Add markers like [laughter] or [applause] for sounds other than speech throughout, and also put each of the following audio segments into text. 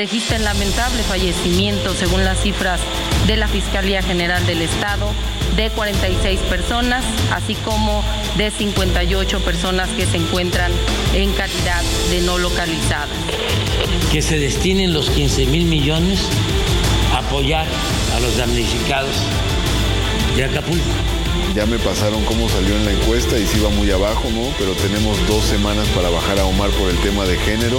registran lamentable fallecimiento según las cifras de la Fiscalía General del Estado de 46 personas, así como de 58 personas que se encuentran en calidad de no localizadas. Que se destinen los 15 mil millones a apoyar a los damnificados de Acapulco. Ya me pasaron cómo salió en la encuesta y sí va muy abajo, ¿no? Pero tenemos dos semanas para bajar a Omar por el tema de género.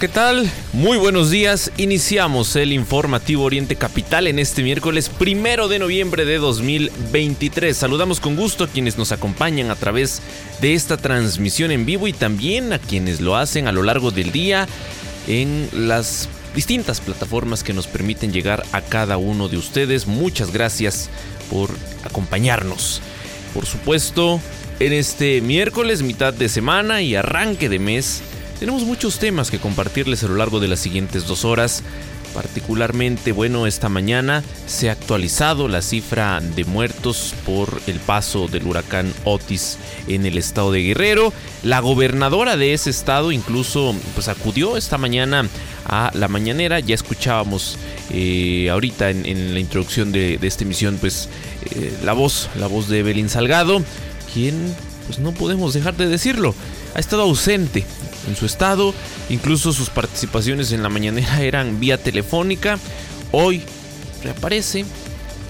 ¿Qué tal? Muy buenos días. Iniciamos el informativo Oriente Capital en este miércoles primero de noviembre de 2023. Saludamos con gusto a quienes nos acompañan a través de esta transmisión en vivo y también a quienes lo hacen a lo largo del día en las distintas plataformas que nos permiten llegar a cada uno de ustedes. Muchas gracias por acompañarnos. Por supuesto, en este miércoles, mitad de semana y arranque de mes, tenemos muchos temas que compartirles a lo largo de las siguientes dos horas. Particularmente, bueno, esta mañana se ha actualizado la cifra de muertos por el paso del huracán Otis en el estado de Guerrero. La gobernadora de ese estado incluso pues acudió esta mañana a la mañanera. Ya escuchábamos eh, ahorita en, la introducción de, esta emisión pues eh, la voz, la voz de Evelyn Salgado, quien pues no podemos dejar de decirlo, ha estado ausente en su estado. Incluso sus participaciones en la mañanera [laughs] eran vía telefónica. Hoy reaparece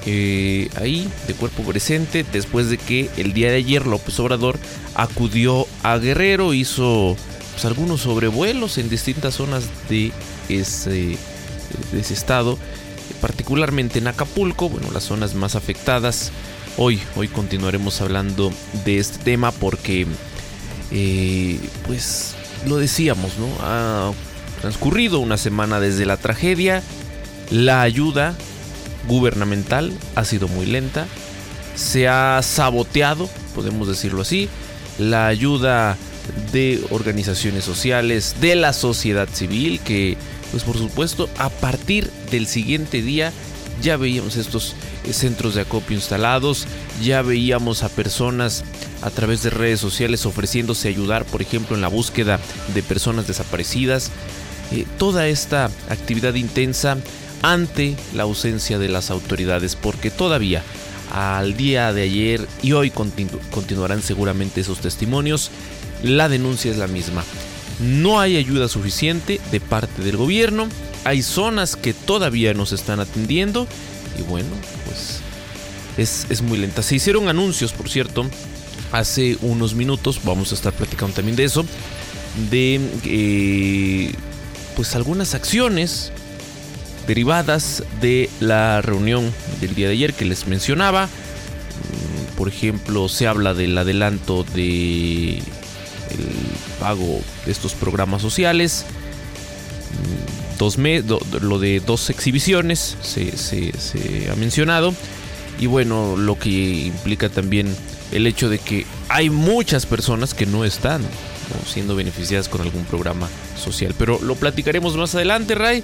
eh, ahí de cuerpo presente después de que el día de ayer López Obrador acudió a Guerrero, hizo pues, algunos sobrevuelos en distintas zonas de ese, de ese estado, particularmente en Acapulco, bueno, las zonas más afectadas. Hoy, hoy continuaremos hablando de este tema porque eh, pues lo decíamos, ¿no? Ha transcurrido una semana desde la tragedia, la ayuda gubernamental ha sido muy lenta, se ha saboteado, podemos decirlo así, la ayuda de organizaciones sociales, de la sociedad civil, que pues por supuesto a partir del siguiente día ya veíamos estos centros de acopio instalados, ya veíamos a personas a través de redes sociales ofreciéndose ayudar, por ejemplo, en la búsqueda de personas desaparecidas. Eh, toda esta actividad intensa ante la ausencia de las autoridades, porque todavía al día de ayer y hoy continuarán seguramente esos testimonios, la denuncia es la misma. No hay ayuda suficiente de parte del gobierno, hay zonas que todavía nos están atendiendo y bueno, pues es, es muy lenta. Se hicieron anuncios, por cierto, hace unos minutos, vamos a estar platicando también de eso, de eh, pues algunas acciones derivadas de la reunión del día de ayer que les mencionaba. Mm, por ejemplo, se habla del adelanto de el pago de estos programas sociales. Dos lo de dos exhibiciones se, se ha mencionado. Y bueno, lo que implica también el hecho de que hay muchas personas que no están siendo beneficiadas con algún programa social. Pero lo platicaremos más adelante, Ray.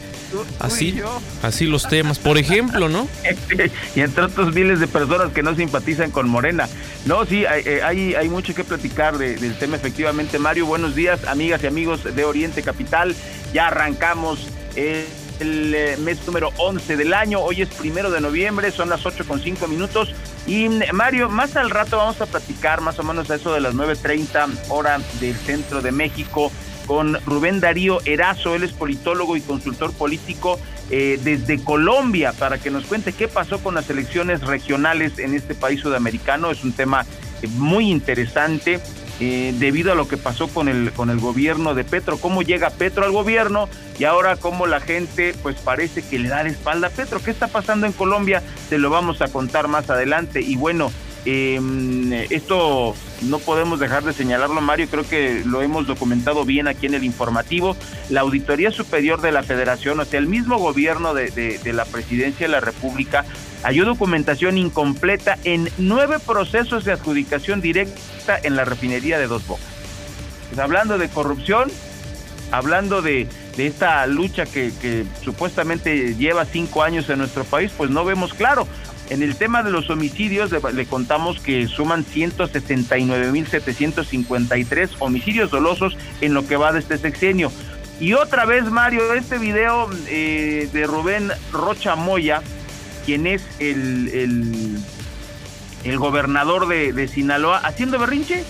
así, así los temas, por ejemplo, ¿no? [laughs] y entre otros miles de personas que no simpatizan con Morena. No, sí, hay, eh, hay, mucho que platicar del tema, efectivamente. Mario, buenos días, amigas y amigos de Oriente Capital. Ya arrancamos. Eh, el eh, mes número 11 del año. Hoy es primero de noviembre, son las 8 con 5 minutos. Y Mario, más al rato vamos a platicar más o menos a eso de las 9.30 hora del centro de México con Rubén Darío Erazo, él es politólogo y consultor político eh, desde Colombia para que nos cuente qué pasó con las elecciones regionales en este país sudamericano. Es un tema eh, muy interesante. Eh, debido a lo que pasó con el con el gobierno de Petro, cómo llega Petro al gobierno y ahora cómo la gente pues parece que le da la espalda a Petro. ¿Qué está pasando en Colombia? Te lo vamos a contar más adelante y bueno, eh, esto no podemos dejar de señalarlo, Mario, creo que lo hemos documentado bien aquí en el informativo. La Auditoría Superior de la Federación, o sea, el mismo gobierno de, la Presidencia de la República, halló documentación incompleta en nueve procesos de adjudicación directa en la refinería de Dos Bocas. Pues hablando de corrupción, hablando de, esta lucha que, que, supuestamente lleva cinco años en nuestro país, pues no vemos claro. En el tema de los homicidios, le, contamos que suman 169.753 homicidios dolosos en lo que va de este sexenio. Y otra vez, Mario, este video eh, de Rubén Rocha Moya, quien es el, el, gobernador de, Sinaloa, haciendo berrinche.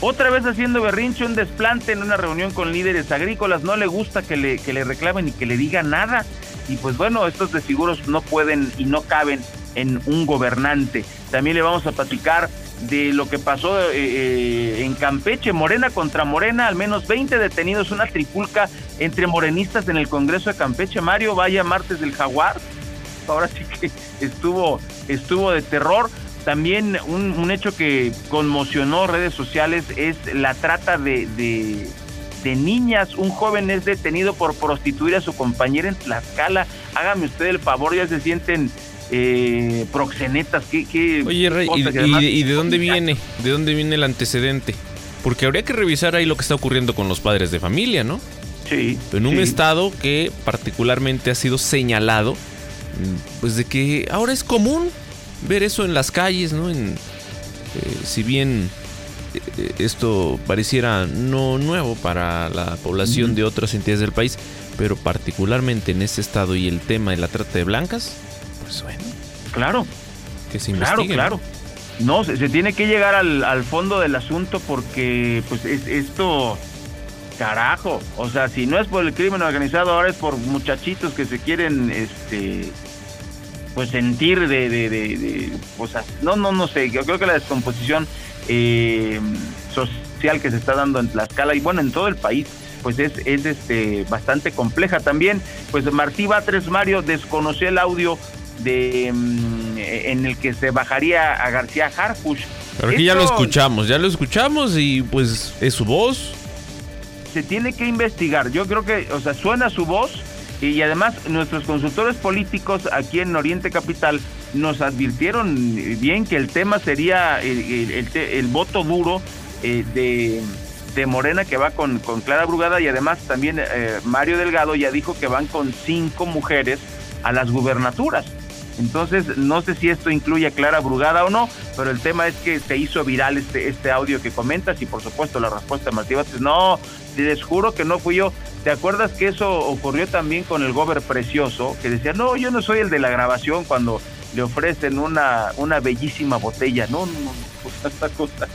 Otra vez haciendo berrinche, un desplante en una reunión con líderes agrícolas. No le gusta que le, que le reclamen y que le digan nada. Y pues bueno, estos desfiguros no pueden y no caben en un gobernante. También le vamos a platicar de lo que pasó eh, eh, en Campeche, Morena contra Morena, al menos 20 detenidos, una tripulca entre morenistas en el Congreso de Campeche. Mario, vaya martes del jaguar. [laughs] Ahora sí que estuvo, estuvo de terror. También un, hecho que conmocionó redes sociales es la trata de, de, de, niñas. Un joven es detenido por prostituir a su compañera en Tlaxcala. Hágame usted el favor, ya se sienten eh, proxenetas, ¿qué, Oye, Rey, y, de dónde viene? ¿De dónde viene el antecedente? Porque habría que revisar ahí lo que está ocurriendo con los padres de familia, ¿no? Sí. En un estado que particularmente ha sido señalado, pues de que ahora es común ver eso en las calles, ¿no? En, eh, si bien eh, esto pareciera no nuevo para la población de otras entidades del país, pero particularmente en este estado y el tema de la trata de blancas, pues bueno. Claro. Que se Claro, claro. No, se, tiene que llegar al, fondo del asunto porque pues es, esto, carajo, o sea, si no es por el crimen organizado, ahora es por muchachitos que se quieren, este, pues sentir de, de, de, o sea, no, no, no sé, yo creo que la descomposición eh, social que se está dando en Tlaxcala y bueno, en todo el país, pues es, es este, bastante compleja también. Pues Martí Batres Mario desconoció el audio de mm, en el que se bajaría a García Harfush. Pero aquí ya lo escuchamos, ya lo escuchamos y pues es su voz. Se tiene que investigar. Yo creo que, o sea, suena su voz y además nuestros consultores políticos aquí en Oriente Capital nos advirtieron bien que el tema sería el, voto duro eh, de, de, Morena que va con, con, Clara Brugada y además también eh, Mario Delgado ya dijo que van con cinco mujeres a las gubernaturas. Entonces, no sé si esto incluye a Clara Brugada o no, pero el tema es que se hizo viral este, este audio que comentas y por supuesto la respuesta de Martí es no, les juro que no fui yo. ¿Te acuerdas que eso ocurrió también con el Gober Precioso? Que decía, no, yo no soy el de la grabación cuando le ofrecen una, una bellísima botella. No, no, no, [laughs] pues esta cosa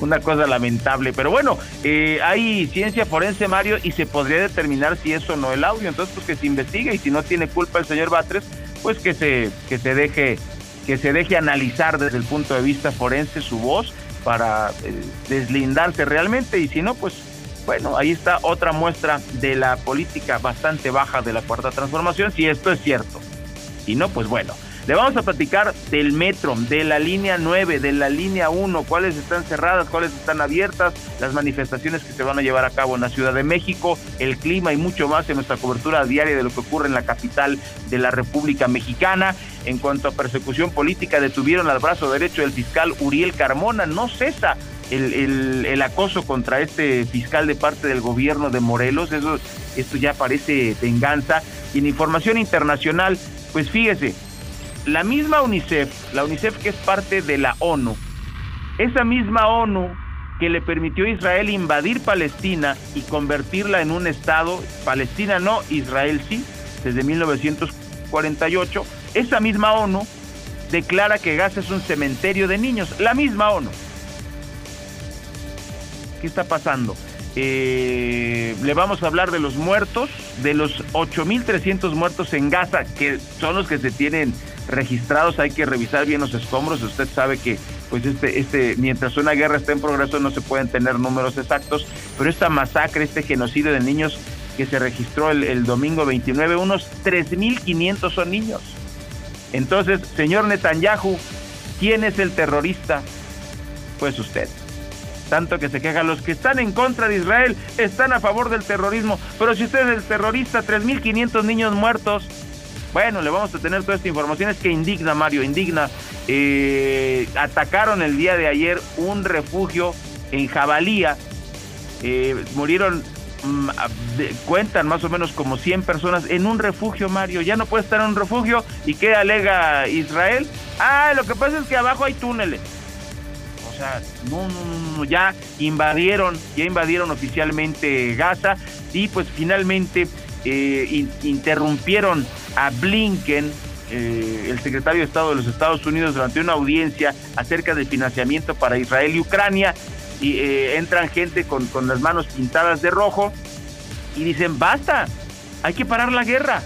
una cosa lamentable. Pero bueno, eh, hay ciencia forense, Mario, y se podría determinar si eso no el audio. Entonces, pues que se investigue y si no tiene culpa el señor Batres, pues que se, que se deje que se deje analizar desde el punto de vista forense su voz para eh, deslindarse realmente y si no, pues bueno, ahí está otra muestra de la política bastante baja de la cuarta transformación, si esto es cierto. Y no, pues bueno, le vamos a platicar del metro, de la línea 9, de la línea 1, cuáles están cerradas, cuáles están abiertas, las manifestaciones que se van a llevar a cabo en la Ciudad de México, el clima y mucho más en nuestra cobertura diaria de lo que ocurre en la capital de la República Mexicana. En cuanto a persecución política, detuvieron al brazo derecho del fiscal Uriel Carmona. No cesa el, el, acoso contra este fiscal de parte del gobierno de Morelos. Eso, esto ya parece venganza. Y en información internacional, pues fíjese, la misma UNICEF, la UNICEF que es parte de la ONU, esa misma ONU que le permitió a Israel invadir Palestina y convertirla en un Estado, Palestina no, Israel sí, desde 1948, esa misma ONU declara que Gaza es un cementerio de niños, la misma ONU. ¿Qué está pasando? Eh, le vamos a hablar de los muertos, de los 8.300 muertos en Gaza, que son los que se tienen registrados. Hay que revisar bien los escombros. Usted sabe que, pues, este, este, mientras una guerra está en progreso, no se pueden tener números exactos. Pero esta masacre, este genocidio de niños que se registró el, el domingo 29, unos 3.500 son niños. Entonces, señor Netanyahu, ¿quién es el terrorista? Pues usted tanto que se quejan. Los que están en contra de Israel están a favor del terrorismo. Pero si usted es el terrorista, 3.500 niños muertos. Bueno, le vamos a tener toda esta información. Es que indigna, Mario, indigna. Eh, atacaron el día de ayer un refugio en Jabalía. Eh, murieron, mm, cuentan más o menos como 100 personas en un refugio, Mario. Ya no puede estar en un refugio. ¿Y qué alega Israel? Ah, lo que pasa es que abajo hay túneles. Sea, no, no, no, ya invadieron, ya invadieron oficialmente Gaza y pues finalmente eh, interrumpieron a Blinken, eh, el secretario de Estado de los Estados Unidos, durante una audiencia acerca del financiamiento para Israel y Ucrania. Y eh, entran gente con, con las manos pintadas de rojo y dicen, basta, hay que parar la guerra,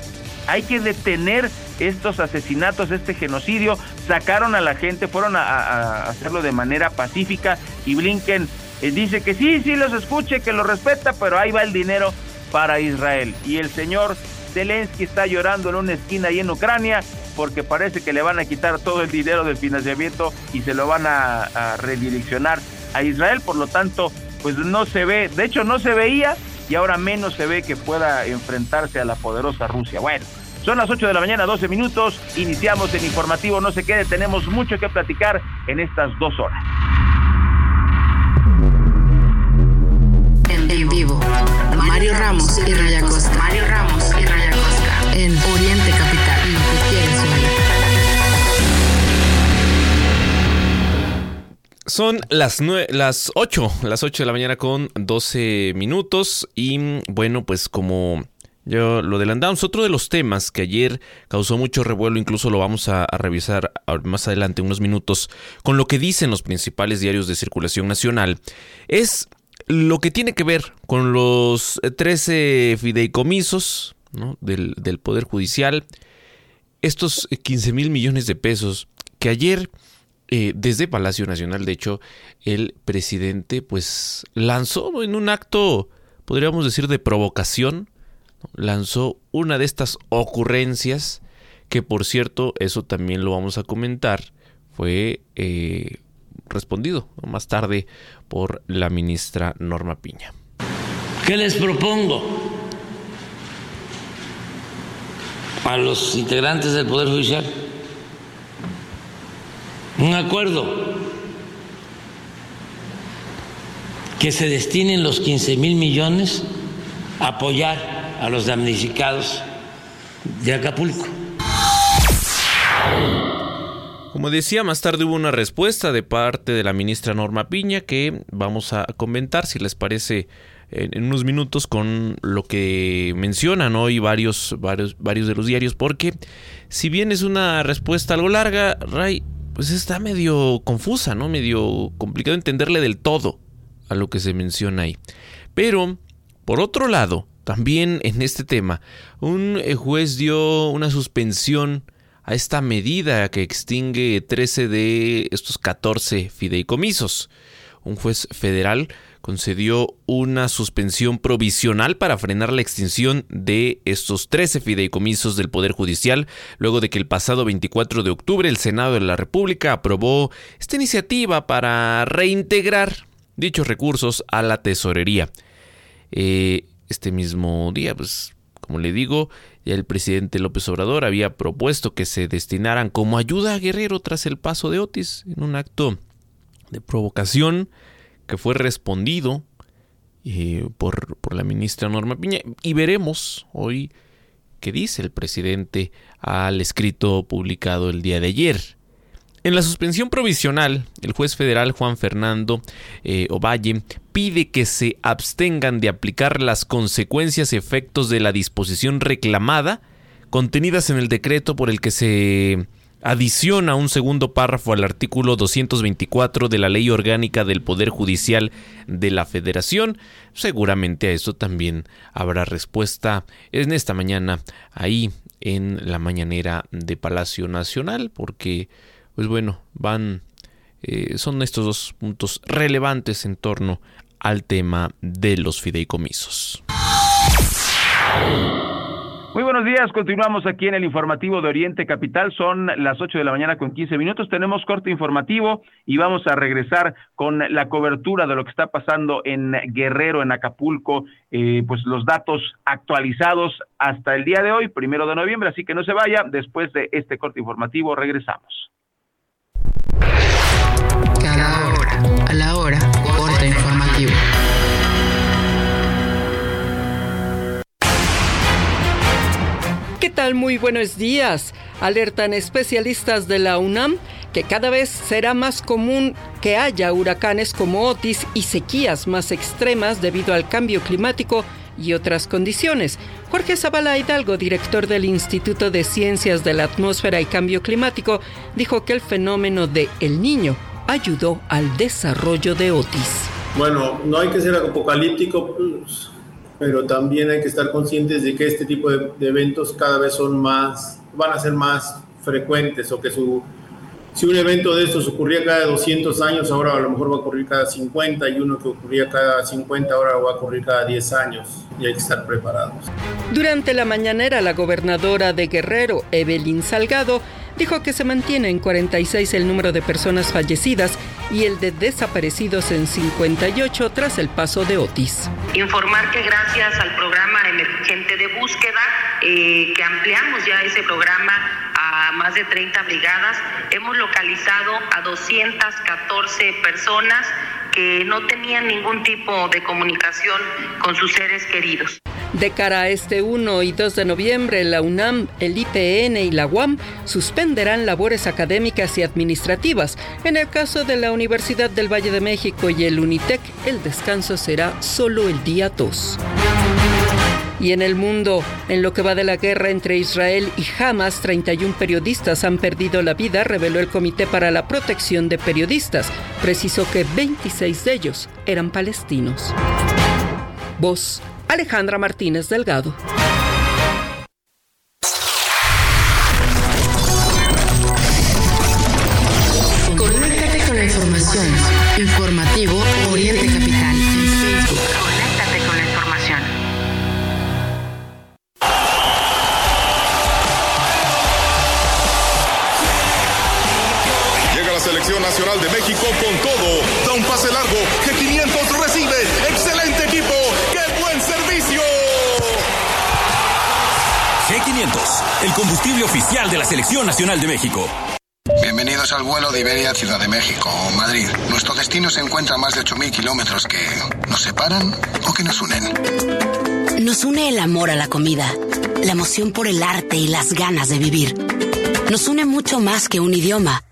hay que detener estos asesinatos, este genocidio, sacaron a la gente, fueron a, hacerlo de manera pacífica y Blinken. Eh, dice que sí, sí los escuche, que los respeta, pero ahí va el dinero para Israel. Y el señor Zelensky está llorando en una esquina ahí en Ucrania porque parece que le van a quitar todo el dinero del financiamiento y se lo van a, a redireccionar a Israel, por lo tanto, pues no se ve, de hecho no se veía y ahora menos se ve que pueda enfrentarse a la poderosa Rusia. Bueno, son las 8 de la mañana, 12 minutos. Iniciamos el informativo. No se quede, tenemos mucho que platicar en estas dos horas. En vivo, Mario Ramos y Raya. Mario Ramos y Raya Costa. En Oriente Capital. Son las, las 8, las 8 de la mañana con 12 minutos. Y bueno, pues como yo lo adelantamos. Otro de los temas que ayer causó mucho revuelo, incluso lo vamos a, revisar más adelante, unos minutos, con lo que dicen los principales diarios de circulación nacional, es lo que tiene que ver con los 13 fideicomisos del, Poder Judicial, estos 15 mil millones de pesos que ayer, eh, desde Palacio Nacional, de hecho, el presidente pues lanzó en un acto, podríamos decir, de provocación, lanzó una de estas ocurrencias que por cierto, eso también lo vamos a comentar, fue eh, respondido más tarde por la ministra Norma Piña. ¿Qué les propongo a los integrantes del Poder Judicial? Un acuerdo que se destinen los 15 mil millones a apoyar a los damnificados de Acapulco. Como decía, más tarde hubo una respuesta de parte de la ministra Norma Piña que vamos a comentar, si les parece, en unos minutos con lo que mencionan hoy varios, varios, varios de los diarios, porque si bien es una respuesta algo larga, Ray, pues está medio confusa, ¿no? Medio complicado entenderle del todo a lo que se menciona ahí. Pero, por otro lado, también en este tema, un eh, juez dio una suspensión a esta medida que extingue 13 de estos 14 fideicomisos. Un juez federal concedió una suspensión provisional para frenar la extinción de estos 13 fideicomisos del Poder Judicial, luego de que el pasado 24 de octubre el Senado de la República aprobó esta iniciativa para reintegrar dichos recursos a la tesorería. Eh, este mismo día, pues como le digo, ya el presidente López Obrador había propuesto que se destinaran como ayuda a Guerrero tras el paso de Otis en un acto de provocación que fue respondido eh, por, por la ministra Norma Piña. Y veremos hoy qué dice el presidente al escrito publicado el día de ayer. En la suspensión provisional, el juez federal Juan Fernando eh, Ovalle pide que se abstengan de aplicar las consecuencias y efectos de la disposición reclamada contenidas en el decreto por el que se adiciona un segundo párrafo al artículo 224 de la Ley Orgánica del Poder Judicial de la Federación. Seguramente a eso también habrá respuesta en esta mañana ahí en la mañanera de Palacio Nacional, porque, pues bueno, van, eh, son estos dos puntos relevantes en torno al tema de los fideicomisos. Muy buenos días, continuamos aquí en el informativo de Oriente Capital, son las 8 de la mañana con 15 minutos, tenemos corte informativo y vamos a regresar con la cobertura de lo que está pasando en Guerrero, en Acapulco, eh, pues los datos actualizados hasta el día de hoy, primero de noviembre, así que no se vaya, después de este corte informativo regresamos. Cada hora, a la hora, corte informativo. ¿Qué tal? Muy buenos días. Alertan especialistas de la UNAM que cada vez será más común que haya huracanes como Otis y sequías más extremas debido al cambio climático y otras condiciones. Jorge Zavala Hidalgo, director del Instituto de Ciencias de la Atmósfera y Cambio Climático, dijo que el fenómeno de El Niño ayudó al desarrollo de Otis. Bueno, no hay que ser apocalíptico, pues, pero también hay que estar conscientes de que este tipo de, eventos cada vez son más, van a ser más frecuentes o que su, si un evento de estos ocurría cada 200 años, ahora a lo mejor va a ocurrir cada 50 y uno que ocurría cada 50 ahora va a ocurrir cada 10 años y hay que estar preparados. Durante la mañanera, la gobernadora de Guerrero, Evelyn Salgado, dijo que se mantiene en 46 el número de personas fallecidas y el de desaparecidos en 58 tras el paso de Otis. Informar que gracias al programa emergente de búsqueda, eh, que ampliamos ya ese programa a más de 30 brigadas, hemos localizado a 214 personas que no tenían ningún tipo de comunicación con sus seres queridos. De cara a este 1 y 2 de noviembre, la UNAM, el IPN y la UAM suspenderán labores académicas y administrativas. En el caso de la Universidad del Valle de México y el UNITEC, el descanso será solo el día 2. Y en el mundo, en lo que va de la guerra entre Israel y Hamas, 31 periodistas han perdido la vida, reveló el Comité para la Protección de Periodistas. Precisó que 26 de ellos eran palestinos. Voz Alejandra Martínez Delgado. Selección nacional de México. Bienvenidos al vuelo de Iberia Ciudad de México o Madrid. Nuestro destino se encuentra a más de 8.000 kilómetros que nos separan o que nos unen. Nos une el amor a la comida, la emoción por el arte y las ganas de vivir. Nos une mucho más que un idioma.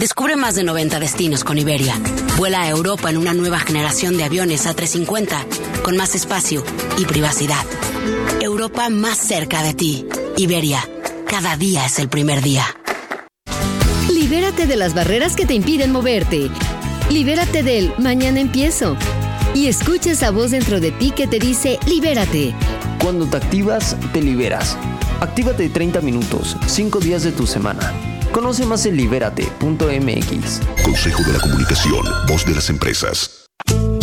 Descubre más de 90 destinos con Iberia. Vuela a Europa en una nueva generación de aviones A350 con más espacio y privacidad. Europa más cerca de ti. Iberia, cada día es el primer día. Libérate de las barreras que te impiden moverte. Libérate del mañana empiezo. Y escucha esa voz dentro de ti que te dice libérate. Cuando te activas, te liberas. Actívate 30 minutos, 5 días de tu semana. Conoce más en libérate.mx. Consejo de la Comunicación, voz de las empresas.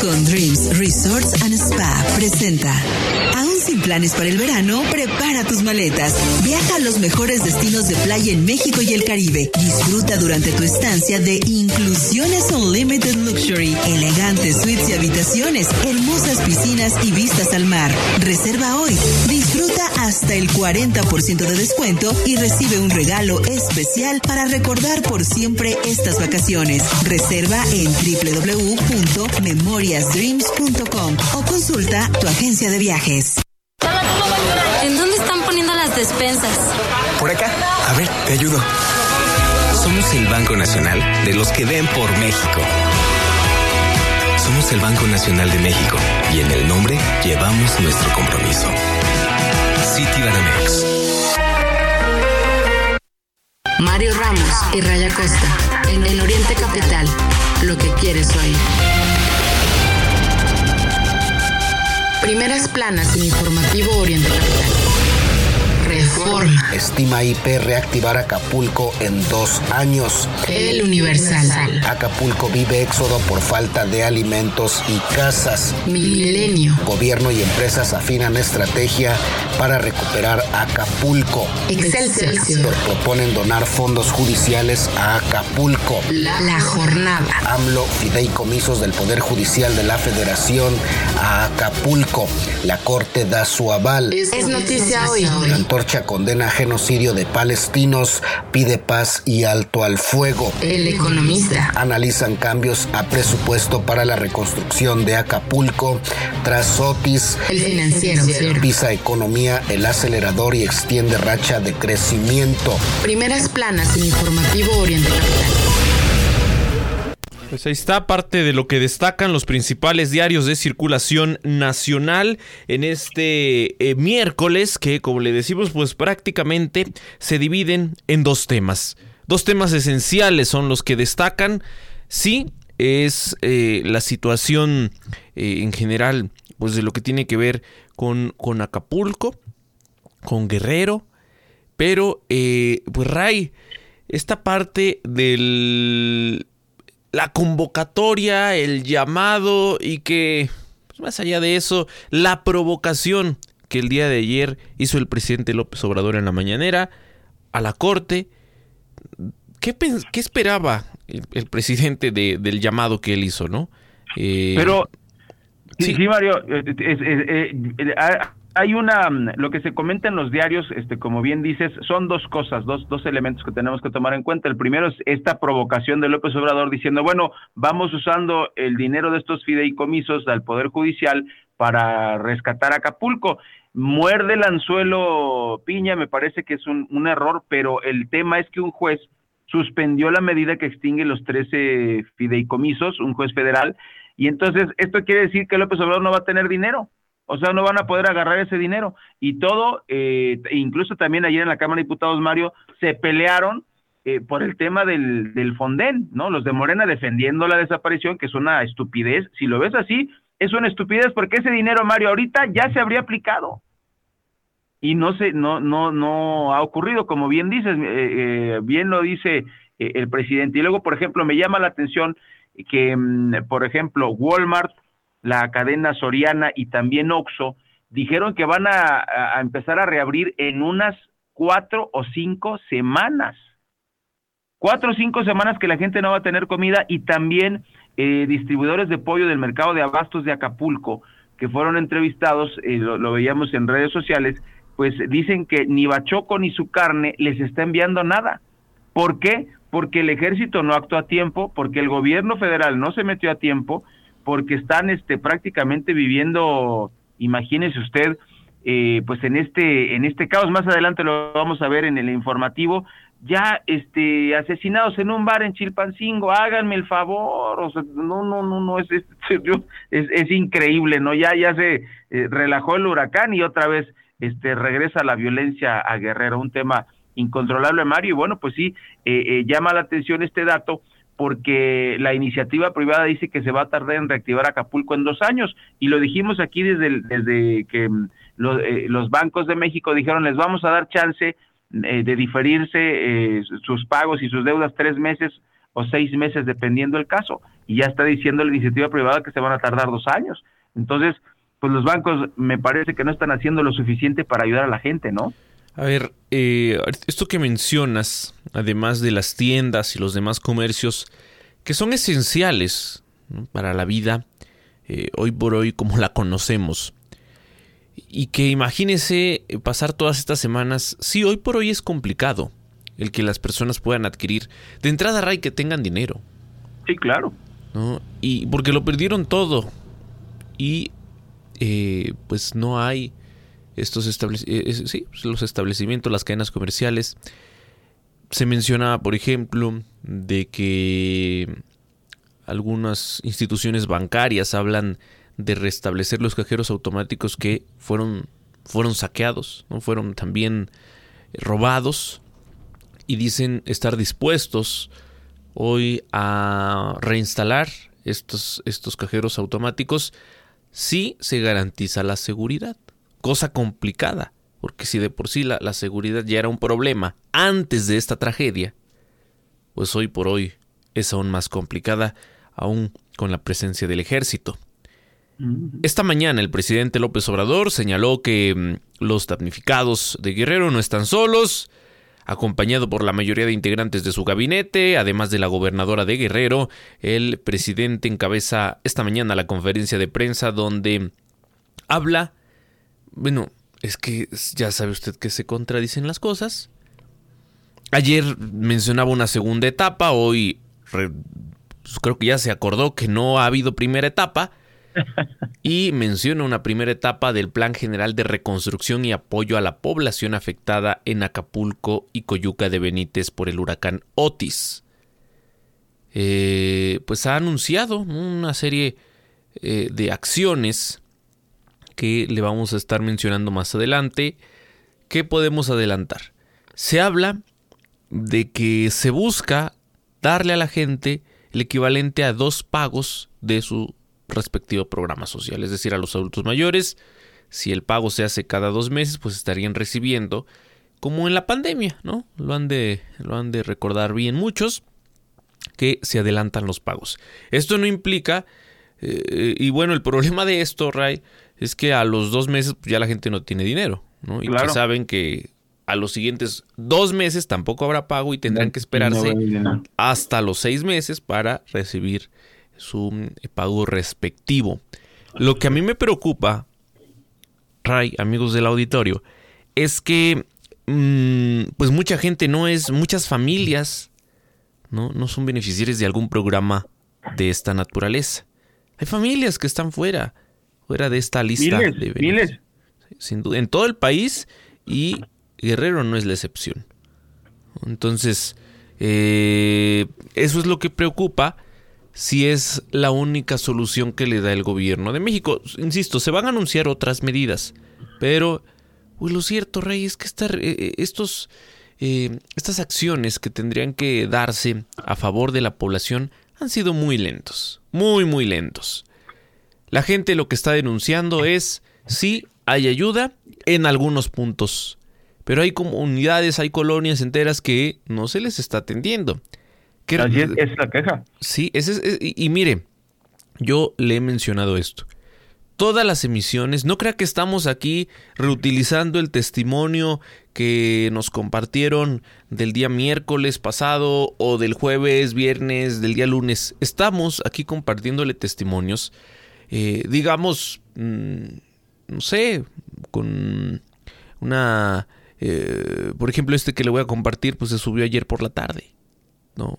Con Dreams Resorts and Spa presenta. Planes para el verano, prepara tus maletas. Viaja a los mejores destinos de playa en México y el Caribe. Disfruta durante tu estancia de Inclusiones Unlimited Luxury, elegantes suites y habitaciones, hermosas piscinas y vistas al mar. Reserva hoy. Disfruta hasta el 40% de descuento y recibe un regalo especial para recordar por siempre estas vacaciones. Reserva en www.memoriasdreams.com o consulta tu agencia de viajes. ¿En dónde están poniendo las despensas? Por acá. A ver, te ayudo. Somos el Banco Nacional de los que ven por México. Somos el Banco Nacional de México y en el nombre llevamos nuestro compromiso. Citibanamex. Mario Ramos y Raya Costa, en el Oriente Capital, lo que quieres oír. Primeras planas en informativo Oriente Capital. Reforma. Estima IP reactivar Acapulco en dos años. El Universal. Acapulco vive éxodo por falta de alimentos y casas. Milenio. Gobierno y empresas afinan estrategia para recuperar Acapulco. Excelsior. Proponen donar fondos judiciales a Acapulco. La, la jornada. AMLO fideicomisos del Poder Judicial de la Federación a Acapulco. La Corte da su aval. Es, es noticia hoy. La antorcha condena genocidio de palestinos, pide paz y alto al fuego. El economista. Analizan cambios a presupuesto para la reconstrucción de Acapulco. Tras Otis. El financiero. Pisa economía, el acelerador y extiende racha de crecimiento. Primeras planas en informativo Oriente Capital. Pues ahí está parte de lo que destacan los principales diarios de circulación nacional en este eh, miércoles que como le decimos pues prácticamente se dividen en dos temas. Dos temas esenciales son los que destacan. Sí, es eh, la situación eh, en general pues de lo que tiene que ver con, con Acapulco, con Guerrero, pero pues Ray, esta parte del la convocatoria, el llamado y que, pues más allá de eso, la provocación que el día de ayer hizo el presidente López Obrador en la mañanera a la Corte. ¿Qué, qué esperaba el, el presidente de, del llamado que él hizo, no? Eh, Pero, sí, sí, Mario, es, es, es, hay una, lo que se comenta en los diarios, este, como bien dices, son dos cosas, dos, dos elementos que tenemos que tomar en cuenta. El primero es esta provocación de López Obrador diciendo, bueno, vamos usando el dinero de estos fideicomisos al Poder Judicial para rescatar Acapulco. Muerde el anzuelo Piña, me parece que es un, un error, pero el tema es que un juez suspendió la medida que extingue los 13 fideicomisos, un juez federal, y entonces esto quiere decir que López Obrador no va a tener dinero. O sea, no van a poder agarrar ese dinero. Y todo, eh, incluso también ayer en la Cámara de Diputados, Mario, se pelearon eh, por el tema del, del Fonden, ¿no? Los de Morena defendiendo la desaparición, que es una estupidez. Si lo ves así, es una estupidez porque ese dinero, Mario, ahorita ya se habría aplicado. Y no se, no, no, no ha ocurrido, como bien dices, eh, bien lo dice el presidente. Y luego, por ejemplo, me llama la atención que, mm, por ejemplo, Walmart la cadena Soriana y también Oxo, dijeron que van a, a, empezar a reabrir en unas cuatro o cinco semanas. Cuatro o cinco semanas que la gente no va a tener comida y también eh, distribuidores de pollo del mercado de abastos de Acapulco, que fueron entrevistados, eh, lo, lo, veíamos en redes sociales, pues dicen que ni Bachoco ni su carne les está enviando nada. ¿Por qué? Porque el ejército no actuó a tiempo, porque el gobierno federal no se metió a tiempo, porque están este prácticamente viviendo, imagínese usted, eh, pues en este en este caos. Más adelante lo vamos a ver en el informativo. Ya este asesinados en un bar en Chilpancingo háganme el favor. O sea no no no no es es, [laughs] es, es increíble no ya ya se eh, relajó el huracán y otra vez este regresa la violencia a Guerrero. Un tema incontrolable Mario y bueno pues sí eh, eh, llama la atención este dato porque la iniciativa privada dice que se va a tardar en reactivar Acapulco en dos años y lo dijimos aquí desde, desde que lo, eh, los bancos de México dijeron les vamos a dar chance eh, de diferirse eh, sus pagos y sus deudas tres meses o seis meses dependiendo el caso. y ya está diciendo la iniciativa privada que se van a tardar dos años. Entonces, pues los bancos me parece que no están haciendo lo suficiente para ayudar a la gente, ¿no? A ver, eh, esto que mencionas, además de las tiendas y los demás comercios, que son esenciales para la vida, eh, hoy por hoy como la conocemos, y que imagínese pasar todas estas semanas, sí, hoy por hoy es complicado el que las personas puedan adquirir. De entrada, Ray, que tengan dinero. Sí, claro. ¿no? Y porque lo perdieron todo. Y eh, pues no hay estos pues, los establecimientos, las cadenas comerciales. Se menciona, por ejemplo, de que algunas instituciones bancarias hablan de restablecer los cajeros automáticos que fueron, fueron saqueados, ¿no? fueron también robados y dicen estar dispuestos hoy a reinstalar estos, estos cajeros automáticos si se garantiza la seguridad. Cosa complicada, porque si de por sí la, la seguridad ya era un problema antes de esta tragedia, pues hoy por hoy es aún más complicada, aún con la presencia del ejército. Esta mañana el presidente López Obrador señaló que mm, los damnificados de Guerrero no están solos, acompañado por la mayoría de integrantes de su gabinete, además de la gobernadora de Guerrero, el presidente encabeza esta mañana la conferencia de prensa donde habla, bueno, es que ya sabe usted que se contradicen las cosas. Ayer mencionaba una segunda etapa, hoy pues creo que ya se acordó que no ha habido primera etapa [laughs] y menciona una primera etapa del Plan General de Reconstrucción y Apoyo a la Población afectada en Acapulco y Coyuca de Benítez por el huracán Otis. Eh, pues ha anunciado una serie eh, de acciones que le vamos a estar mencionando más adelante. ¿Qué podemos adelantar? Se habla de que se busca darle a la gente el equivalente a dos pagos de su respectivo programa social. Es decir, a los adultos mayores, si el pago se hace cada dos meses, pues estarían recibiendo, como en la pandemia, ¿no? Lo han de, lo han de recordar bien muchos, que se adelantan los pagos. Esto no implica, eh, y bueno, el problema de esto, Ray, es que a los dos meses pues, ya la gente no tiene dinero, ¿no? Y que saben que a los siguientes dos meses tampoco habrá pago y tendrán que esperarse hasta los seis meses para recibir su eh, pago respectivo. Lo que a mí me preocupa, Ray, amigos del auditorio, es que mm, pues mucha gente no es, muchas familias ¿no? no son beneficiarios de algún programa de esta naturaleza. Hay familias que están fuera, fuera de esta lista de miles. Sin duda, en todo el país y Guerrero no es la excepción. Entonces, eh, eso es lo que preocupa si es la única solución que le da el gobierno de México. Insisto, se van a anunciar otras medidas, pero lo cierto, Rey, es que eh, eh, estos, eh, estas acciones que tendrían que darse a favor de la población han sido muy lentos, muy, muy lentos. La gente lo que está denunciando es, sí, hay ayuda en algunos puntos, pero hay comunidades, hay colonias enteras que no se les está atendiendo es, la queja. Sí, ese y, mire, yo le he mencionado esto. Todas las emisiones, no crea que estamos aquí reutilizando el testimonio que nos compartieron del día miércoles pasado o del jueves, viernes, del día lunes. Estamos aquí compartiéndole testimonios, eh, digamos, mm, no sé, con una, eh, por ejemplo, este que le voy a compartir, pues se subió ayer por la tarde, ¿no?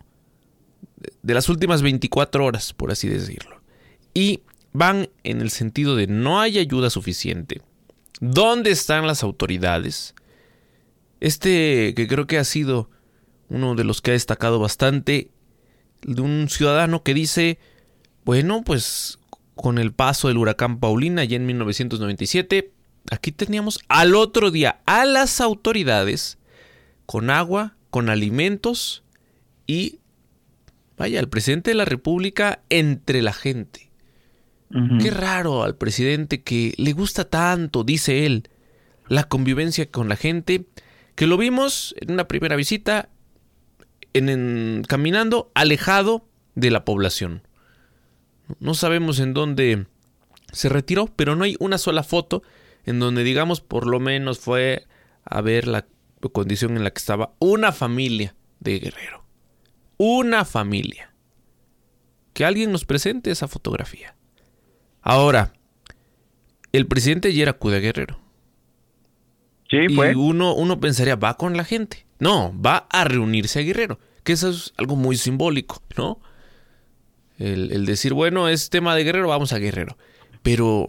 de las últimas 24 horas, por así decirlo. Y van en el sentido de no hay ayuda suficiente. ¿Dónde están las autoridades? Este que creo que ha sido uno de los que ha destacado bastante, de un ciudadano que dice, bueno, pues con el paso del huracán Paulina ya en 1997, aquí teníamos al otro día a las autoridades con agua, con alimentos y Vaya, el presidente de la República entre la gente. Qué raro al presidente que le gusta tanto, dice él, la convivencia con la gente, que lo vimos en una primera visita, en, caminando alejado de la población. No sabemos en dónde se retiró, pero no hay una sola foto en donde digamos por lo menos fue a ver la condición en la que estaba una familia de Guerrero. Una familia. Que alguien nos presente esa fotografía. Ahora, el presidente ayer acude a Guerrero. Sí, y pues. uno, uno pensaría, va con la gente. No, va a reunirse a Guerrero. Que eso es algo muy simbólico, ¿no? El, el decir, bueno, es tema de Guerrero, vamos a Guerrero. Pero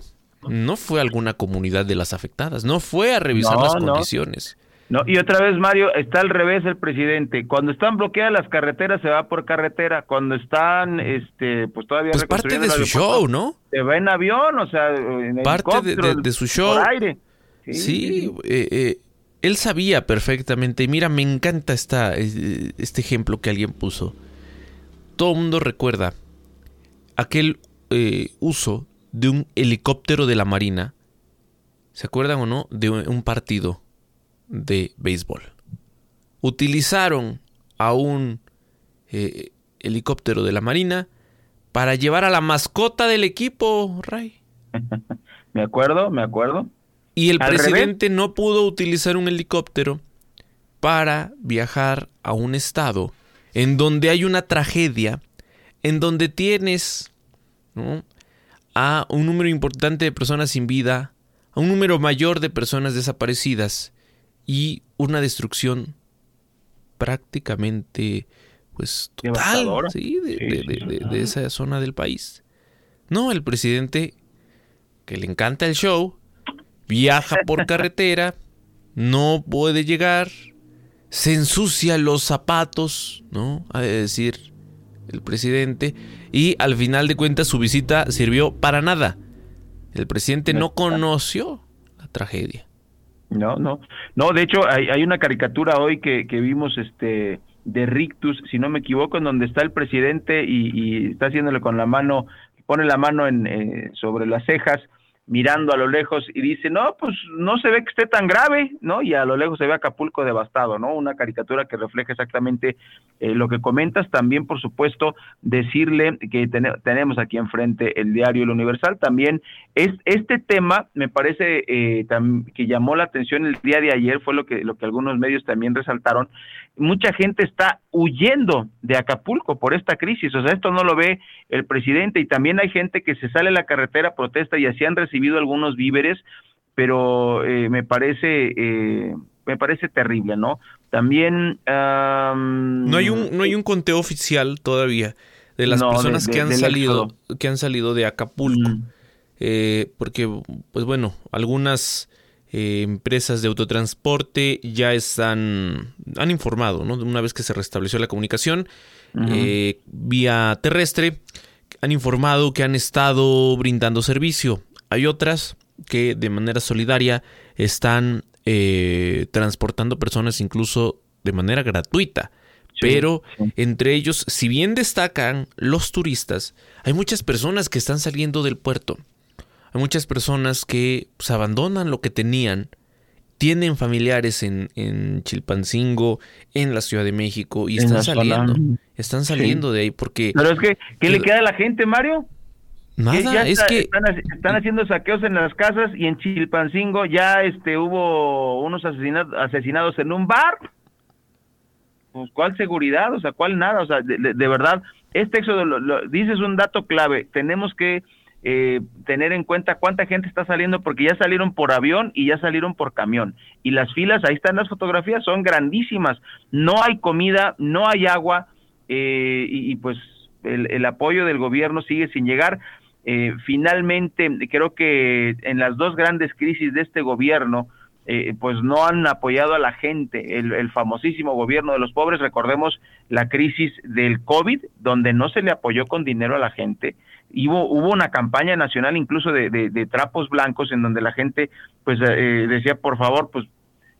no fue alguna comunidad de las afectadas, no fue a revisar No, las no. condiciones. No, y otra vez, Mario, está al revés el presidente. Cuando están bloqueadas las carreteras, se va por carretera. Cuando están, este, pues todavía Pues parte de su show, ¿no? Se va en avión, o sea, en Parte de, de- de su show. Por aire. Sí, eh, eh, él sabía perfectamente. Y mira, me encanta esta, eh, este ejemplo que alguien puso. Todo el mundo recuerda aquel eh, uso de un helicóptero de la Marina. ¿Se acuerdan o no? De un partido de béisbol. Utilizaron a un eh, helicóptero de la Marina para llevar a la mascota del equipo, Ray. [laughs] Me acuerdo, me acuerdo. Y el revés. presidente no pudo utilizar un helicóptero para viajar a un estado en donde hay una tragedia, en donde tienes ¿no? a un número importante de personas sin vida, a un número mayor de personas desaparecidas y una destrucción prácticamente pues total Devastadora. ¿sí? de, Sí, de- sí, de- sí. de- de esa zona del país. No, el presidente que le encanta el show, viaja por [laughs] carretera, no puede llegar, se ensucia los zapatos, ¿no? A decir el presidente, y al final de cuentas su visita sirvió para nada. El presidente no conoció la tragedia. No, no. No, de hecho, hay, hay una caricatura hoy que, que vimos este de Rictus, si no me equivoco, en donde está el presidente y, y está haciéndole con la mano, pone la mano en, eh, sobre las cejas, mirando a lo lejos y dice, no, pues no se ve que esté tan grave, ¿no? Y a lo lejos se ve Acapulco devastado, ¿no? Una caricatura que refleja exactamente eh, lo que comentas. También, por supuesto, decirle que tene- tenemos aquí enfrente el diario El Universal. También es, este tema me parece eh, que llamó la atención el día de ayer, fue lo que, lo que algunos medios también resaltaron. Mucha gente está huyendo de Acapulco por esta crisis, o sea, esto no lo ve el presidente y también hay gente que se sale a la carretera, protesta y así han recibido algunos víveres, pero eh, me parece eh, me parece terrible, ¿no? También am, No hay un, no hay un conteo oficial todavía de las No, personas de- que han salido que han salido de Acapulco. Eh, porque, pues bueno, algunas eh, empresas de autotransporte ya están han informado, ¿no? Una vez que se restableció la comunicación eh, vía terrestre, han informado que han estado brindando servicio. Hay otras que de manera solidaria están eh, transportando personas incluso de manera gratuita. Pero entre ellos, si bien destacan los turistas, hay muchas personas que están saliendo del puerto. Hay muchas personas que pues, abandonan lo que tenían, tienen familiares en, en Chilpancingo, en la Ciudad de México y En están zona. saliendo. Están Sí. saliendo de ahí porque Pero es que, ¿qué le queda a la gente, Mario? Nada, es que- están, haci- están haciendo saqueos en las casas y en Chilpancingo ya este hubo unos asesinados, asesinados en un bar. Pues, ¿cuál seguridad? O sea, ¿cuál nada? O sea, de, de- de verdad, este éxodo, lo- lo- dices un dato clave, tenemos que eh, tener en cuenta cuánta gente está saliendo porque ya salieron por avión y ya salieron por camión. Y las filas, ahí están las fotografías, son grandísimas. No hay comida, no hay agua eh, y, pues el, el apoyo del gobierno sigue sin llegar. Eh, finalmente, creo que en las dos grandes crisis de este gobierno, eh, pues no han apoyado a la gente, el, el famosísimo gobierno de los pobres, recordemos la crisis del COVID, donde no se le apoyó con dinero a la gente, hubo, hubo una campaña nacional incluso de, de- de trapos blancos en donde la gente pues eh, decía, por favor, pues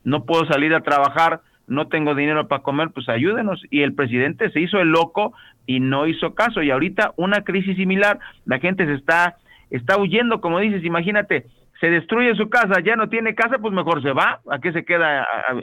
no puedo salir a trabajar, no tengo dinero para comer, pues ayúdenos. Y el presidente se hizo el loco y no hizo caso. Y ahorita una crisis similar, la gente se está, está huyendo, como dices, imagínate, se destruye su casa, ya no tiene casa, pues mejor se va, ¿a qué se queda? a- a-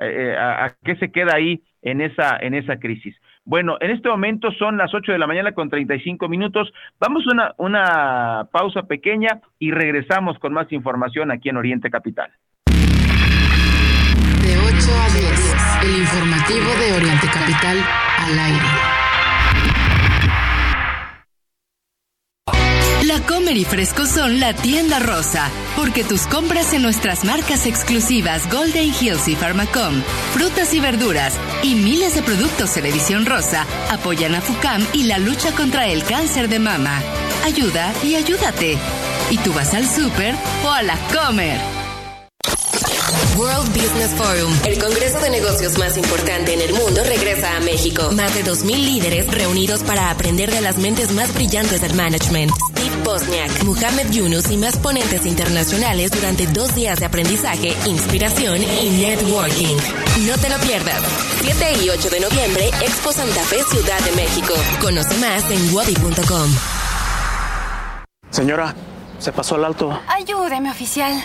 eh, qué se queda ahí en esa en esa crisis. Bueno, en este momento son las 8 de la mañana con 35 minutos. Vamos a una, una pausa pequeña y regresamos con más información aquí en Oriente Capital. De 8 a 10, el informativo de Oriente Capital al aire. La Comer y Fresco son la tienda rosa, porque tus compras en nuestras marcas exclusivas Golden Hills y Pharmacom, frutas y verduras y miles de productos en edición rosa apoyan a FUCAM y la lucha contra el cáncer de mama. Ayuda y ayúdate. Y tú vas al súper o a la Comer. World Business Forum, el congreso de negocios más importante en el mundo, regresa a México. Más de 2.000 líderes reunidos para aprender de las mentes más brillantes del management. Steve Bosniak, Muhammad Yunus y más ponentes internacionales durante dos días de aprendizaje, inspiración y networking. No te lo pierdas. 7 y 8 de noviembre, Expo Santa Fe, Ciudad de México. Conoce más en wadi.com. Señora, se pasó al alto. Ayúdeme, oficial.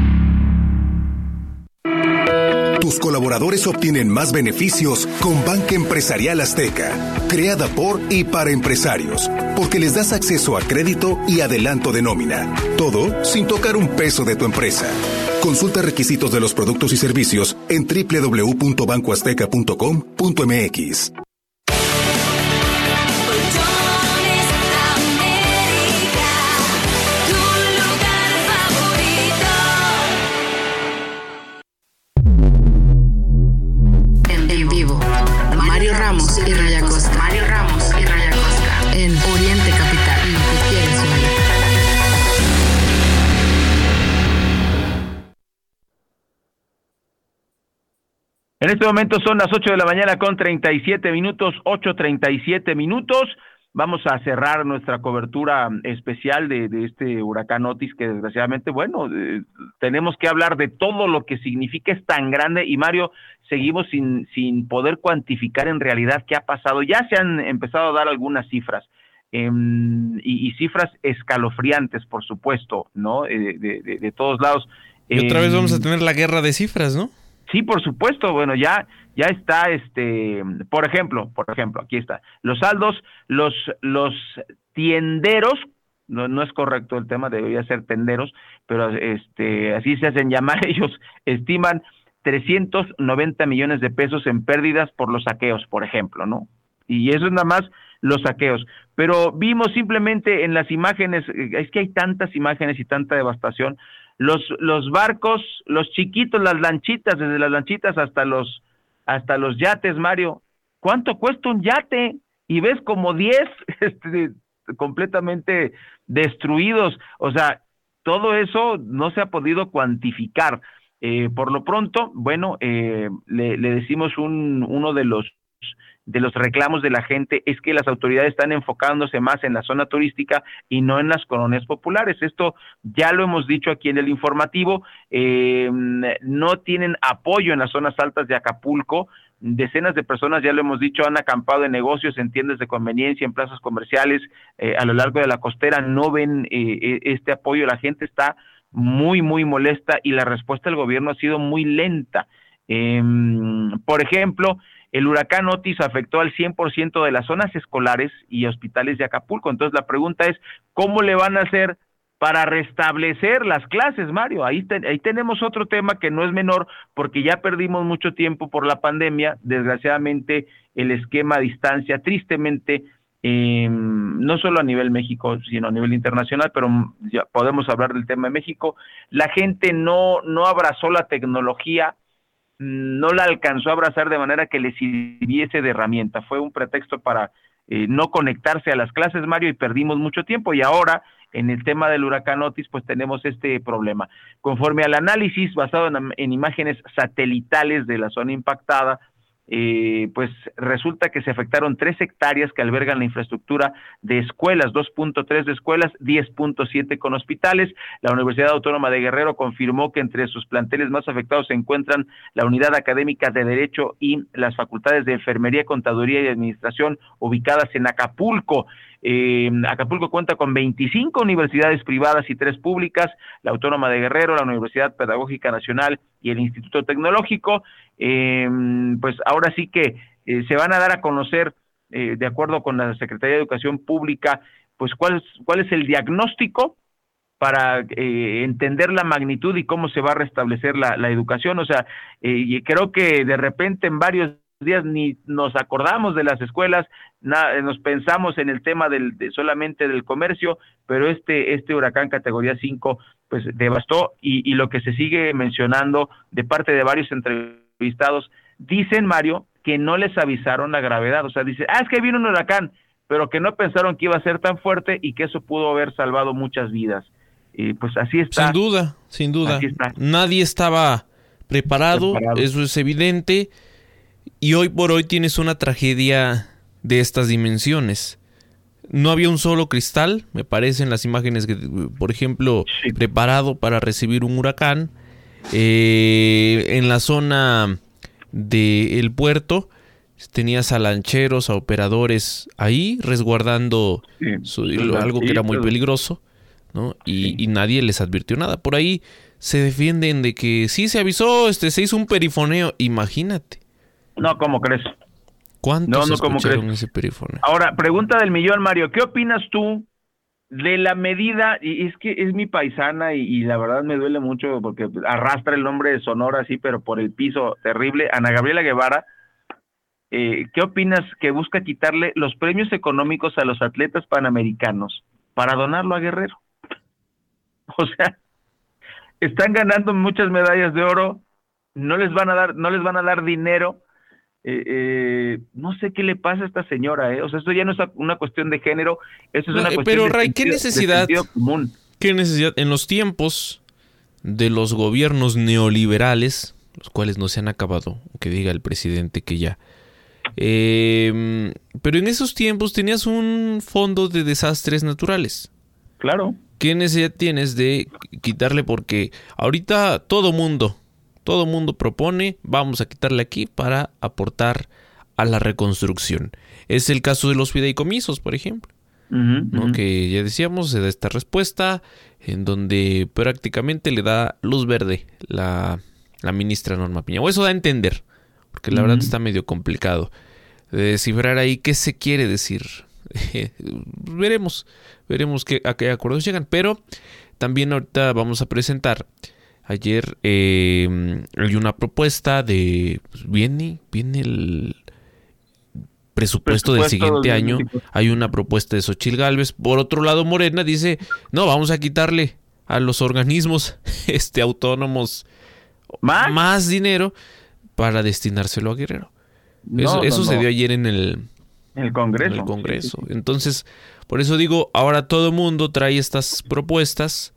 Tus colaboradores obtienen más beneficios con Banca Empresarial Azteca, creada por y para empresarios, porque les das acceso a crédito y adelanto de nómina. Todo sin tocar un peso de tu empresa. Consulta requisitos de los productos y servicios en www.bancoazteca.com.mx. En este momento son las 8 de la mañana con 37 minutos, 8.37 minutos. Vamos a cerrar nuestra cobertura especial de, de este huracán Otis, que desgraciadamente, bueno, eh, tenemos que hablar de todo lo que significa, es tan grande. Y Mario, seguimos sin, sin poder cuantificar en realidad qué ha pasado. Ya se han empezado a dar algunas cifras. em, y, y cifras escalofriantes, por supuesto, ¿no? Eh, de, de- de todos lados. Y otra vez Em, vamos a tener la guerra de cifras, ¿no? Sí, por supuesto. Bueno, ya ya está este, por ejemplo, por ejemplo, aquí está. Los saldos, los los tienderos, no, no es correcto el tema, debería ser tenderos, pero este así se hacen llamar [laughs] ellos, estiman 390 millones de pesos en pérdidas por los saqueos, por ejemplo, ¿no? Y eso es nada más los saqueos. Pero vimos simplemente en las imágenes, eh, es que hay tantas imágenes y tanta devastación, los, los barcos, los chiquitos, las lanchitas, desde las lanchitas hasta los, hasta los yates, Mario. ¿Cuánto cuesta un yate? Y ves como 10 [laughs] este, completamente destruidos. O sea, todo eso no se ha podido cuantificar. Eh, por lo pronto, bueno, eh, le, le decimos un, uno de los de los reclamos de la gente es que las autoridades están enfocándose más en la zona turística y no en las colonias populares. Esto ya lo hemos dicho aquí en el informativo, eh, no tienen apoyo en las zonas altas de Acapulco. Decenas de personas, ya lo hemos dicho, han acampado en negocios, en tiendas de conveniencia, en plazas comerciales, eh, a lo largo de la costera, no ven eh, eh, este apoyo. La gente está muy, muy molesta y la respuesta del gobierno ha sido muy lenta. Em, por ejemplo, el huracán Otis afectó al 100% de las zonas escolares y hospitales de Acapulco. Entonces la pregunta es, ¿cómo le van a hacer para restablecer las clases, Mario? Ahí, te- ahí tenemos otro tema que no es menor porque ya perdimos mucho tiempo por la pandemia. Desgraciadamente, el esquema a distancia, tristemente, eh, no solo a nivel México, sino a nivel internacional, pero ya podemos hablar del tema de México. La gente no, no abrazó la tecnología, no la alcanzó a abrazar de manera que le sirviese de herramienta. Fue un pretexto para eh, no conectarse a las clases, Mario, y perdimos mucho tiempo. Y ahora, en el tema del huracán Otis, pues tenemos este problema. Conforme al análisis basado en imágenes satelitales de la zona impactada, eh, pues resulta que se afectaron tres hectáreas que albergan la infraestructura de escuelas, 2.3 de escuelas, 10.7 con hospitales. La Universidad Autónoma de Guerrero confirmó que entre sus planteles más afectados se encuentran la Unidad Académica de Derecho y las facultades de Enfermería, Contaduría y Administración ubicadas en Acapulco. Eh, Acapulco cuenta con 25 universidades privadas y tres públicas, la Autónoma de Guerrero, la Universidad Pedagógica Nacional y el Instituto Tecnológico. Eh, pues ahora sí que eh, se van a dar a conocer, eh, de acuerdo con la Secretaría de Educación Pública, pues cuál es, cuál es el diagnóstico para eh, entender la magnitud y cómo se va a restablecer la, educación. O sea, y creo que de repente en varios días ni nos acordamos de las escuelas, nos pensamos en el tema del, de solamente del comercio, pero este, este huracán categoría 5 pues devastó y, y, lo que se sigue mencionando de parte de varios entrevistados, dicen Mario que no les avisaron la gravedad, o sea, dice, ah, es que vino un huracán, pero que no pensaron que iba a ser tan fuerte y que eso pudo haber salvado muchas vidas. Y pues así está. Sin duda, sin duda. Nadie estaba preparado, preparado, eso es evidente y hoy por hoy tienes una tragedia de estas dimensiones. No había un solo cristal, me parecen las imágenes que, por ejemplo, preparado para recibir un huracán. Eh, en la zona del puerto tenías a lancheros, a operadores ahí resguardando algo que era muy peligroso, ¿no? Y, y, nadie les advirtió nada. Por ahí se defienden de que sí se avisó, este se hizo un perifoneo, imagínate. No, ¿cómo crees? ¿Cuántos no, no, ¿cómo crees? ese perifoneo? Ahora, pregunta del millón, Mario, ¿qué opinas tú de la medida, y es que es mi paisana y, y, la verdad me duele mucho porque arrastra el nombre de Sonora así, pero por el piso terrible, Ana Gabriela Guevara, eh, ¿qué opinas que busca quitarle los premios económicos a los atletas panamericanos para donarlo a Guerrero? [laughs] O sea, están ganando muchas medallas de oro, no les van a dar, no les van a dar dinero, eh, eh, no sé qué le pasa a esta señora, ¿eh? O sea, esto ya no es una cuestión de género, eso es una cuestión pero, de, Ray, ¿qué necesidad, común. ¿Qué necesidad? En los tiempos de los gobiernos neoliberales, los cuales no se han acabado, que diga el presidente que ya. Eh, pero en esos tiempos tenías un fondo de desastres naturales. Claro. ¿Qué necesidad tienes de quitarle? Porque ahorita todo mundo, todo mundo propone, vamos a quitarle aquí para aportar a la reconstrucción. Es el caso de los fideicomisos, por ejemplo. Uh -huh, ¿no? uh -huh. Que ya decíamos, se da esta respuesta en donde prácticamente le da luz verde la, la ministra Norma Piña. O eso da a entender, porque la uh -huh. verdad está medio complicado de descifrar ahí qué se quiere decir. [laughs] veremos, veremos qué, a qué acuerdos llegan. Pero también ahorita vamos a presentar Ayer eh, hay una propuesta de. Pues, viene, viene el presupuesto, presupuesto del siguiente del año. Hay una propuesta de Xochil Gálvez. Por otro lado, Morena dice: No, vamos a quitarle a los organismos [laughs] este, autónomos ¿Más? más dinero para destinárselo a Guerrero. No, eso, no, eso no. se dio ayer en el, el Congreso. En el Congreso. Sí, sí. Entonces, por eso digo, ahora todo el mundo trae estas propuestas.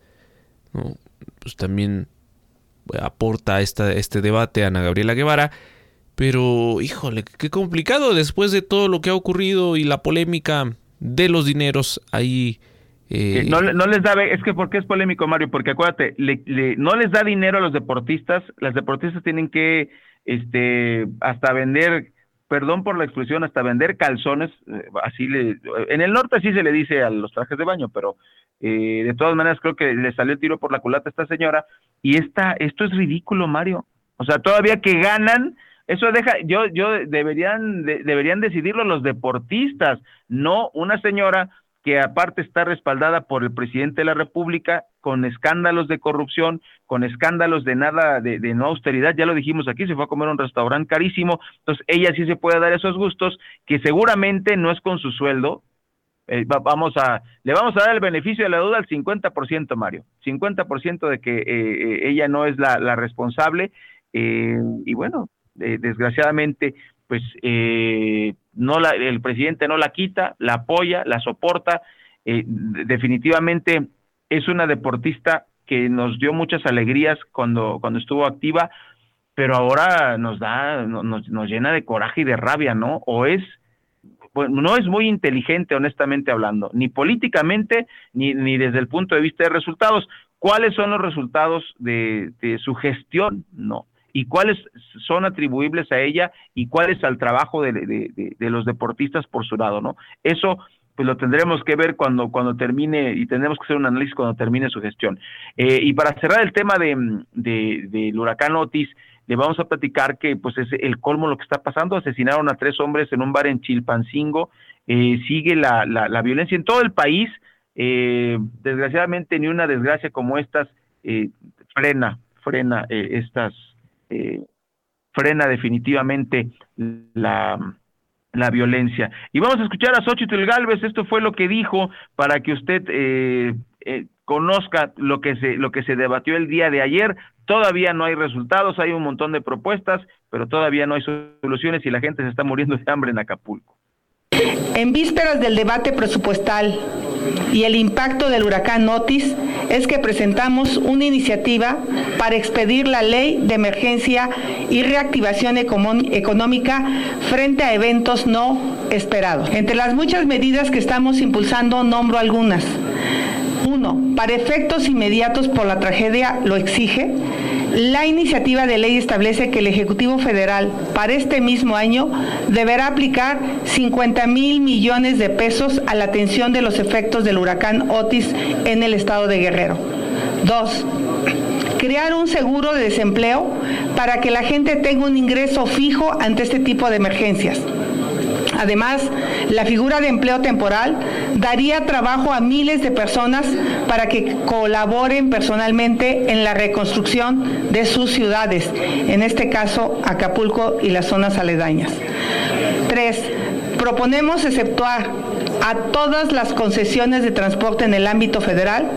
Pues también aporta esta, este debate Ana Gabriela Guevara. Pero, híjole, qué complicado después de todo lo que ha ocurrido y la polémica de los dineros ahí. Eh... No, no, les da, es que porque es polémico, Mario, porque acuérdate, le, le, no les da dinero a los deportistas, las deportistas tienen que, este, hasta vender, perdón por la expresión, hasta vender calzones, eh, así le, en el norte así se le dice a los trajes de baño, pero eh, de todas maneras creo que le salió el tiro por la culata a esta señora y esta, esto es ridículo, Mario. O sea, todavía que ganan, eso deja, yo, yo deberían, de, deberían decidirlo los deportistas, no una señora que aparte está respaldada por el presidente de la República con escándalos de corrupción, con escándalos de nada, de, no austeridad, ya lo dijimos aquí, se fue a comer a un restaurante carísimo, entonces ella sí se puede dar esos gustos, que seguramente no es con su sueldo, eh, vamos a, le vamos a dar el beneficio de la duda al 50%, Mario, 50% de que eh, ella no es la, responsable, eh, y bueno, desgraciadamente pues eh, no la, el presidente no la quita, la apoya, la soporta. Eh, definitivamente es una deportista que nos dio muchas alegrías cuando, cuando estuvo activa, pero ahora nos da, nos, nos llena de coraje y de rabia, ¿no? O es, bueno, no es muy inteligente, honestamente hablando, ni políticamente, ni, ni desde el punto de vista de resultados. ¿Cuáles son los resultados de, su gestión? No y cuáles son atribuibles a ella y cuáles al trabajo de, de, los deportistas por su lado, ¿no? Eso pues lo tendremos que ver cuando, cuando termine y tendremos que hacer un análisis cuando termine su gestión. Eh, y para cerrar el tema de, del huracán Otis, le vamos a platicar que pues es el colmo lo que está pasando, asesinaron a tres hombres en un bar en Chilpancingo, eh, sigue la, la, la, violencia en todo el país, eh, desgraciadamente ni una desgracia como estas eh, frena, frena eh, estas eh, frena definitivamente la, la violencia. Y vamos a escuchar a Xochitl Galvez, esto fue lo que dijo para que usted eh, eh, conozca lo que se lo que se debatió el día de ayer. Todavía no hay resultados, hay un montón de propuestas, pero todavía no hay soluciones y la gente se está muriendo de hambre en Acapulco. En vísperas del debate presupuestal y el impacto del huracán Otis, es que presentamos una iniciativa para expedir la ley de emergencia y reactivación económica frente a eventos no esperados. Entre las muchas medidas que estamos impulsando, nombro algunas. Uno, para efectos inmediatos por la tragedia lo exige, la iniciativa de ley establece que el Ejecutivo Federal para este mismo año deberá aplicar 50 mil millones de pesos a la atención de los efectos del huracán Otis en el estado de Guerrero. Dos, crear un seguro de desempleo para que la gente tenga un ingreso fijo ante este tipo de emergencias. Además, la figura de empleo temporal daría trabajo a miles de personas para que colaboren personalmente en la reconstrucción de sus ciudades, en este caso Acapulco y las zonas aledañas. Tres, proponemos exceptuar a todas las concesiones de transporte en el ámbito federal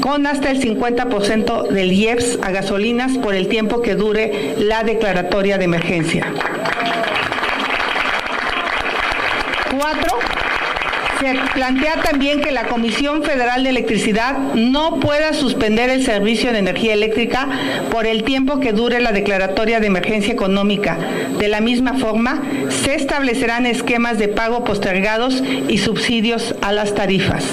con hasta el 50% del IEPS a gasolinas por el tiempo que dure la declaratoria de emergencia. Cuatro, se plantea también que la Comisión Federal de Electricidad no pueda suspender el servicio de energía eléctrica por el tiempo que dure la declaratoria de emergencia económica. De la misma forma, se establecerán esquemas de pago postergados y subsidios a las tarifas.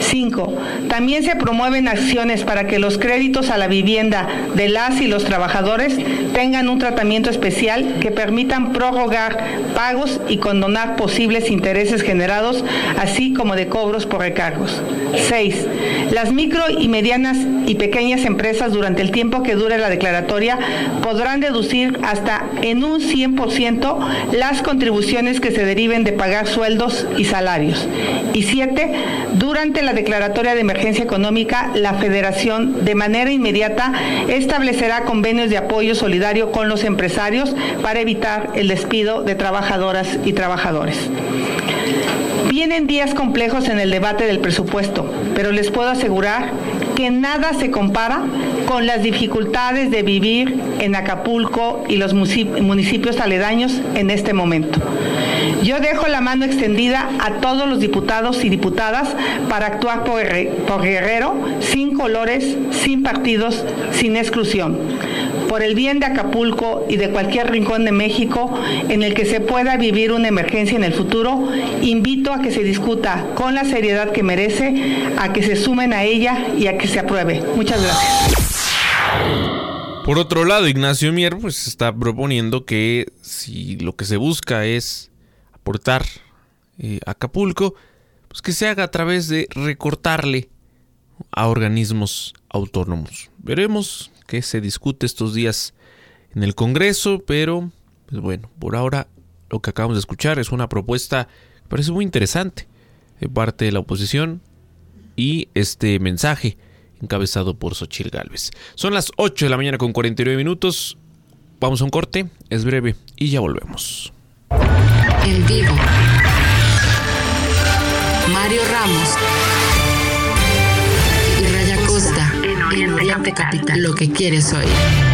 Cinco, también se promueven acciones para que los créditos a la vivienda de las y los trabajadores tengan un tratamiento especial que permitan prorrogar pagos y condonar posibles intereses generados así como de cobros por recargos. 6. Las micro y medianas y pequeñas empresas durante el tiempo que dure la declaratoria podrán deducir hasta en un 100% las contribuciones que se deriven de pagar sueldos y salarios. Y 7. Durante la declaratoria de emergencia económica, la Federación de manera inmediata establecerá convenios de apoyo solidario con los empresarios para evitar el despido de trabajadoras y trabajadores. Vienen días complejos en el debate del presupuesto, pero les puedo asegurar que nada se compara con las dificultades de vivir en Acapulco y los municipios aledaños en este momento. Yo dejo la mano extendida a todos los diputados y diputadas para actuar por, Guerrero, sin colores, sin partidos, sin exclusión por el bien de Acapulco y de cualquier rincón de México en el que se pueda vivir una emergencia en el futuro, invito a que se discuta con la seriedad que merece, a que se sumen a ella y a que se apruebe. Muchas gracias. Por otro lado, Ignacio Mier pues está proponiendo que si lo que se busca es aportar eh, a Acapulco, pues que se haga a través de recortarle a organismos autónomos. Veremos que se discute estos días en el Congreso, pero pues bueno, por ahora lo que acabamos de escuchar es una propuesta que parece muy interesante de parte de la oposición y este mensaje encabezado por Xochil Gálvez. Son las 8 de la mañana con 49 minutos. Vamos a un corte, es breve y ya volvemos. En vivo. Mario Ramos y Raya Costa en Oriente Capital. Lo que quieres oír.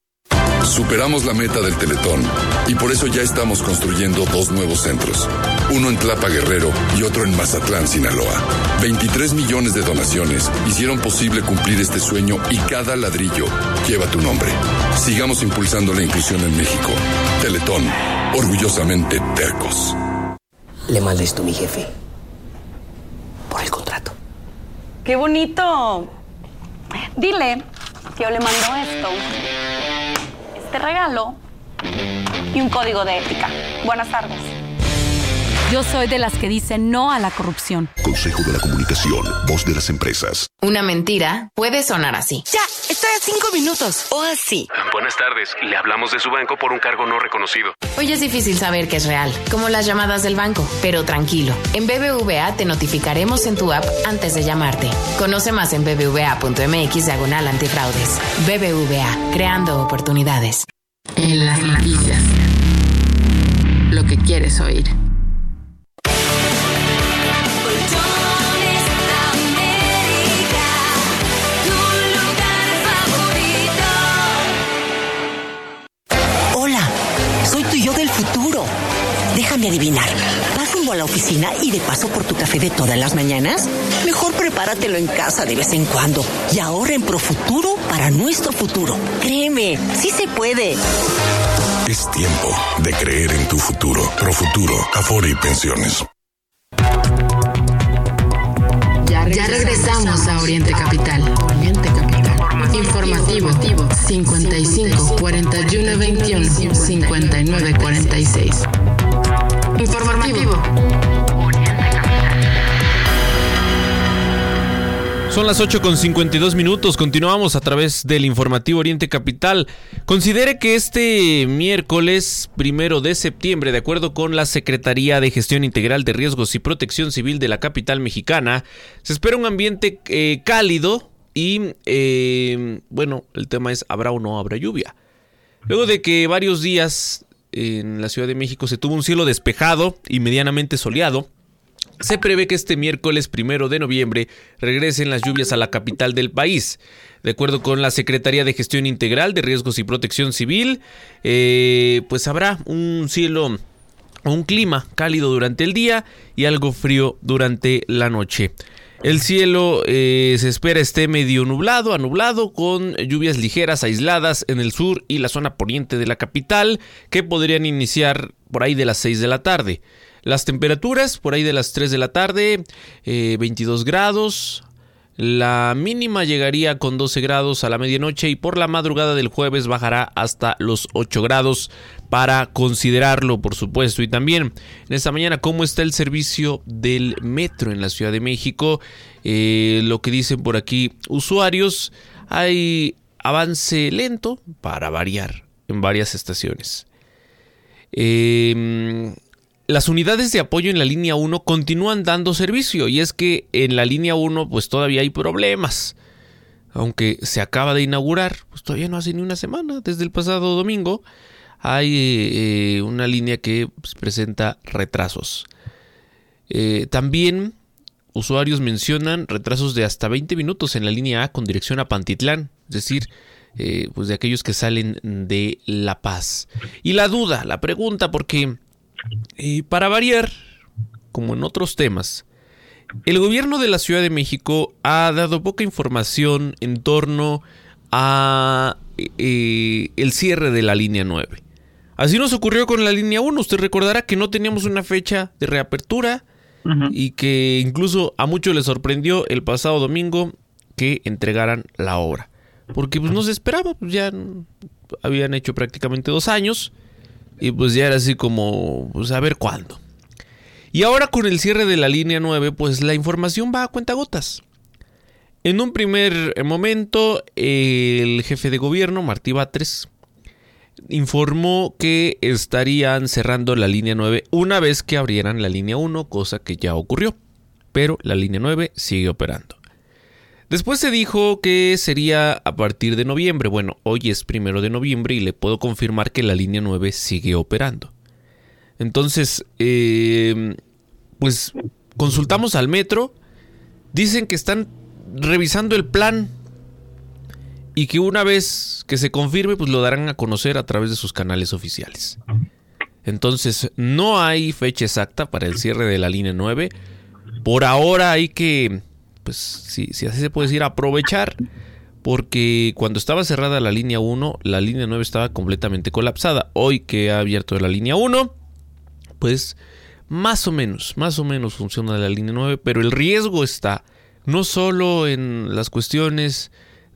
Superamos la meta del Teletón y por eso ya estamos construyendo dos nuevos centros. Uno en Tlapa Guerrero y otro en Mazatlán, Sinaloa. 23 millones de donaciones hicieron posible cumplir este sueño y cada ladrillo lleva tu nombre. Sigamos impulsando la inclusión en México. Teletón, orgullosamente tercos. Le mandé esto a mi jefe. Por el contrato. ¡Qué bonito! Dile que yo le mando esto este regalo y un código de ética. Buenas tardes. Yo soy de las que dicen no a la corrupción. Consejo de la Comunicación, voz de las empresas. Una mentira puede sonar así. Ya, estoy a cinco minutos. O así. Buenas tardes. Le hablamos de su banco por un cargo no reconocido. Hoy es difícil saber que es real, como las llamadas del banco. Pero tranquilo, en BBVA te notificaremos en tu app antes de llamarte. Conoce más en bbva.mx diagonal antifraudes. BBVA, creando oportunidades. En las noticias. Lo que quieres oír. Déjame adivinar. ¿Vas rumbo a la oficina y de paso por tu café de todas las mañanas? Mejor prepáratelo en casa de vez en cuando y ahorra en Profuturo para nuestro futuro. Créeme, sí se puede. Es tiempo de creer en tu futuro. Profuturo, Afore y Pensiones. Ya regresamos a Oriente Capital. Oriente Capital. Informativo 55 41 21 59 46. Informativo. Son las 8 con 52 minutos. Continuamos a través del informativo Oriente Capital. Considere que este miércoles primero de septiembre, de acuerdo con la Secretaría de Gestión Integral de Riesgos y Protección Civil de la capital mexicana, se espera un ambiente eh, cálido y, eh, bueno, el tema es: ¿habrá o no habrá lluvia? Luego de que varios días en la Ciudad de México se tuvo un cielo despejado y medianamente soleado, se prevé que este miércoles primero de noviembre regresen las lluvias a la capital del país. De acuerdo con la Secretaría de Gestión Integral de Riesgos y Protección Civil, eh, pues habrá un cielo, un clima cálido durante el día y algo frío durante la noche. El cielo eh, se espera esté medio nublado a nublado con lluvias ligeras aisladas en el sur y la zona poniente de la capital que podrían iniciar por ahí de las 6 de la tarde. Las temperaturas por ahí de las 3 de la tarde, 22 grados. La mínima llegaría con 12 grados a la medianoche y por la madrugada del jueves bajará hasta los 8 grados para considerarlo, por supuesto. Y también en esta mañana, ¿cómo está el servicio del metro en la Ciudad de México? Eh, lo que dicen por aquí usuarios, hay avance lento para variar en varias estaciones. Eh, las unidades de apoyo en la línea 1 continúan dando servicio y es que en la línea 1 pues todavía hay problemas. Aunque se acaba de inaugurar, pues todavía no hace ni una semana, desde el pasado domingo, hay eh, una línea que pues, presenta retrasos. Eh, también usuarios mencionan retrasos de hasta 20 minutos en la línea A con dirección a Pantitlán, es decir, eh, pues de aquellos que salen de La Paz. Y la duda, la pregunta, porque para variar, como en otros temas, el gobierno de la Ciudad de México ha dado poca información en torno a el cierre de la línea 9. Así nos ocurrió con la línea 1. Usted recordará que no teníamos una fecha de reapertura y que incluso a muchos les sorprendió el pasado domingo que entregaran la obra. Porque pues no se esperaba, pues ya habían hecho prácticamente dos años y pues ya era así como, pues a ver cuándo. Y ahora con el cierre de la línea 9, pues la información va a cuentagotas. En un primer momento, el jefe de gobierno, Martí Batres, informó que estarían cerrando la línea 9 una vez que abrieran la línea 1, cosa que ya ocurrió. Pero la línea 9 sigue operando. Después se dijo que sería a partir de noviembre. Bueno, hoy es primero de noviembre y le puedo confirmar que la línea 9 sigue operando. Entonces, eh, pues consultamos al metro. Dicen que están revisando el plan y que una vez que se confirme, pues lo darán a conocer a través de sus canales oficiales. Entonces, no hay fecha exacta para el cierre de la línea 9. Por ahora hay que pues si, si así se puede decir, aprovechar, porque cuando estaba cerrada la línea 1, la línea 9 estaba completamente colapsada. Hoy que ha abierto la línea 1, pues más o menos, más o menos funciona la línea 9, pero el riesgo está no solo en las cuestiones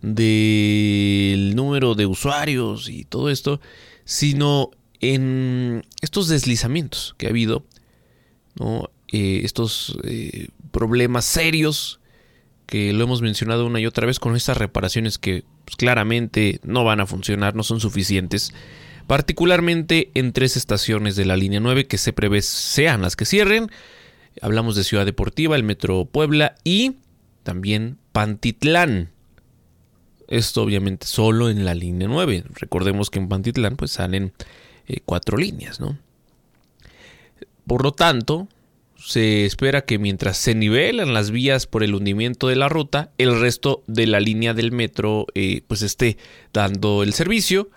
del número de usuarios y todo esto, sino en estos deslizamientos que ha habido. Eh, estos eh, problemas serios que lo hemos mencionado una y otra vez con estas reparaciones que pues, claramente no van a funcionar, no son suficientes, particularmente en tres estaciones de la línea 9 que se prevé sean las que cierren. Hablamos de Ciudad Deportiva, el Metro Puebla y también Pantitlán. Esto obviamente solo en la línea 9. Recordemos que en Pantitlán pues salen eh, cuatro líneas, ¿no? Por lo tanto, se espera que mientras se nivelan las vías por el hundimiento de la ruta, el resto de la línea del metro eh, pues esté dando el servicio.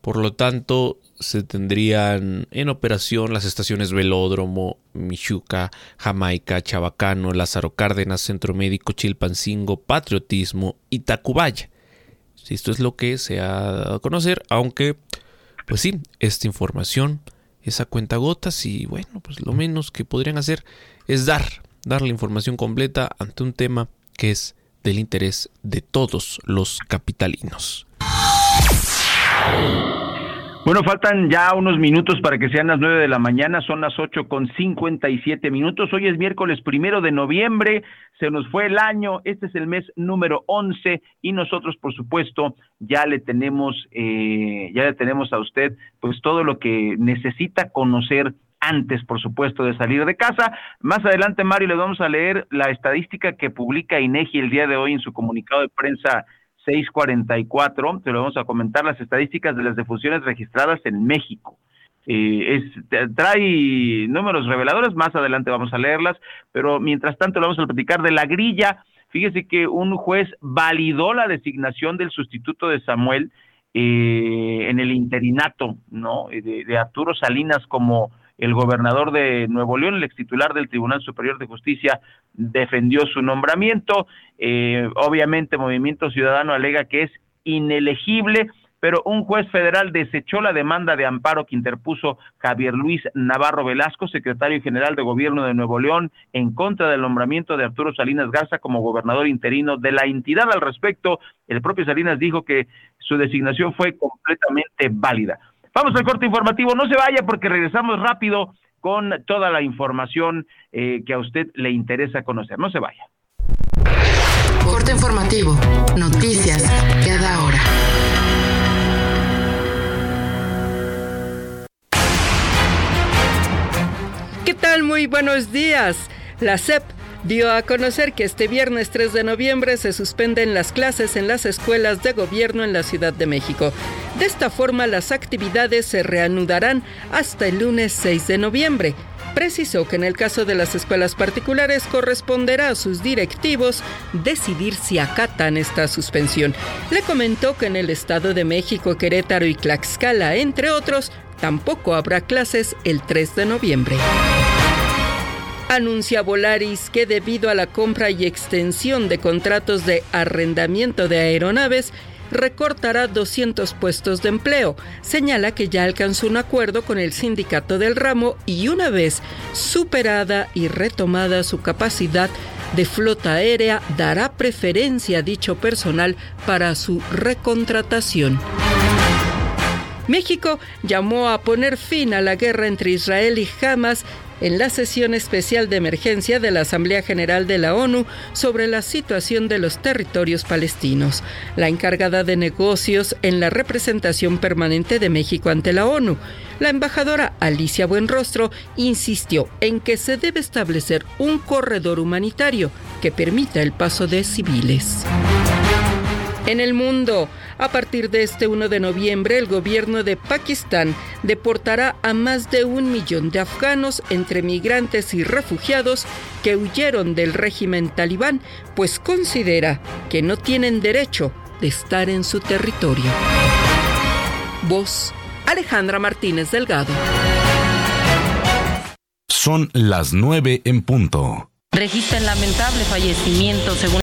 Por lo tanto, se tendrían en operación las estaciones Velódromo, Michuca, Jamaica, Chabacano, Lázaro Cárdenas, Centro Médico, Chilpancingo, Patriotismo y Tacubaya. Esto es lo que se ha dado a conocer, aunque, pues sí, esta información esa cuenta gotas y bueno, pues lo menos que podrían hacer es dar, dar la información completa ante un tema que es del interés de todos los capitalinos. Bueno, faltan ya unos minutos para que sean las nueve de la mañana, son las ocho con cincuenta y siete minutos. Hoy es miércoles primero de noviembre, se nos fue el año, este es el mes número once y nosotros, por supuesto, ya le tenemos, eh, ya le tenemos a usted, pues todo lo que necesita conocer antes, por supuesto, de salir de casa. Más adelante, Mario, le vamos a leer la estadística que publica INEGI el día de hoy en su comunicado de prensa 644, te lo vamos a comentar, las estadísticas de las defunciones registradas en México. Eh, trae números reveladores, más adelante vamos a leerlas, pero mientras tanto lo vamos a platicar de la grilla. Fíjese que un juez validó la designación del sustituto de Samuel eh, en el interinato, ¿no? De, de Arturo Salinas como el gobernador de Nuevo León, el ex titular del Tribunal Superior de Justicia, defendió su nombramiento. Eh, obviamente, Movimiento Ciudadano alega que es inelegible, pero un juez federal desechó la demanda de amparo que interpuso Javier Luis Navarro Velasco, secretario general de Gobierno de Nuevo León, en contra del nombramiento de Arturo Salinas Garza como gobernador interino de la entidad. Al respecto, el propio Salinas dijo que su designación fue completamente válida. Vamos al corte informativo, no se vaya porque regresamos rápido con toda la información eh, que a usted le interesa conocer. No se vaya. Corte informativo, noticias cada hora. ¿Qué tal? Muy buenos días. La CEP dio a conocer que este viernes 3 de noviembre se suspenden las clases en las escuelas de gobierno en la Ciudad de México. De esta forma, las actividades se reanudarán hasta el lunes 6 de noviembre. Precisó que en el caso de las escuelas particulares corresponderá a sus directivos decidir si acatan esta suspensión. Le comentó que en el Estado de México, Querétaro y Tlaxcala, entre otros, tampoco habrá clases el 3 de noviembre. Anuncia Volaris que debido a la compra y extensión de contratos de arrendamiento de aeronaves, recortará 200 puestos de empleo. Señala que ya alcanzó un acuerdo con el sindicato del ramo y una vez superada y retomada su capacidad de flota aérea, dará preferencia a dicho personal para su recontratación. México llamó a poner fin a la guerra entre Israel y Hamas en la sesión especial de emergencia de la Asamblea General de la ONU sobre la situación de los territorios palestinos. La encargada de negocios en la representación permanente de México ante la ONU, la embajadora Alicia Buenrostro, insistió en que se debe establecer un corredor humanitario que permita el paso de civiles. En el mundo, a partir de este 1 de noviembre, el gobierno de Pakistán deportará a más de un millón de afganos entre migrantes y refugiados que huyeron del régimen talibán, pues considera que no tienen derecho de estar en su territorio. Voz Alejandra Martínez Delgado. Son las 9 en punto. Registran lamentable fallecimiento según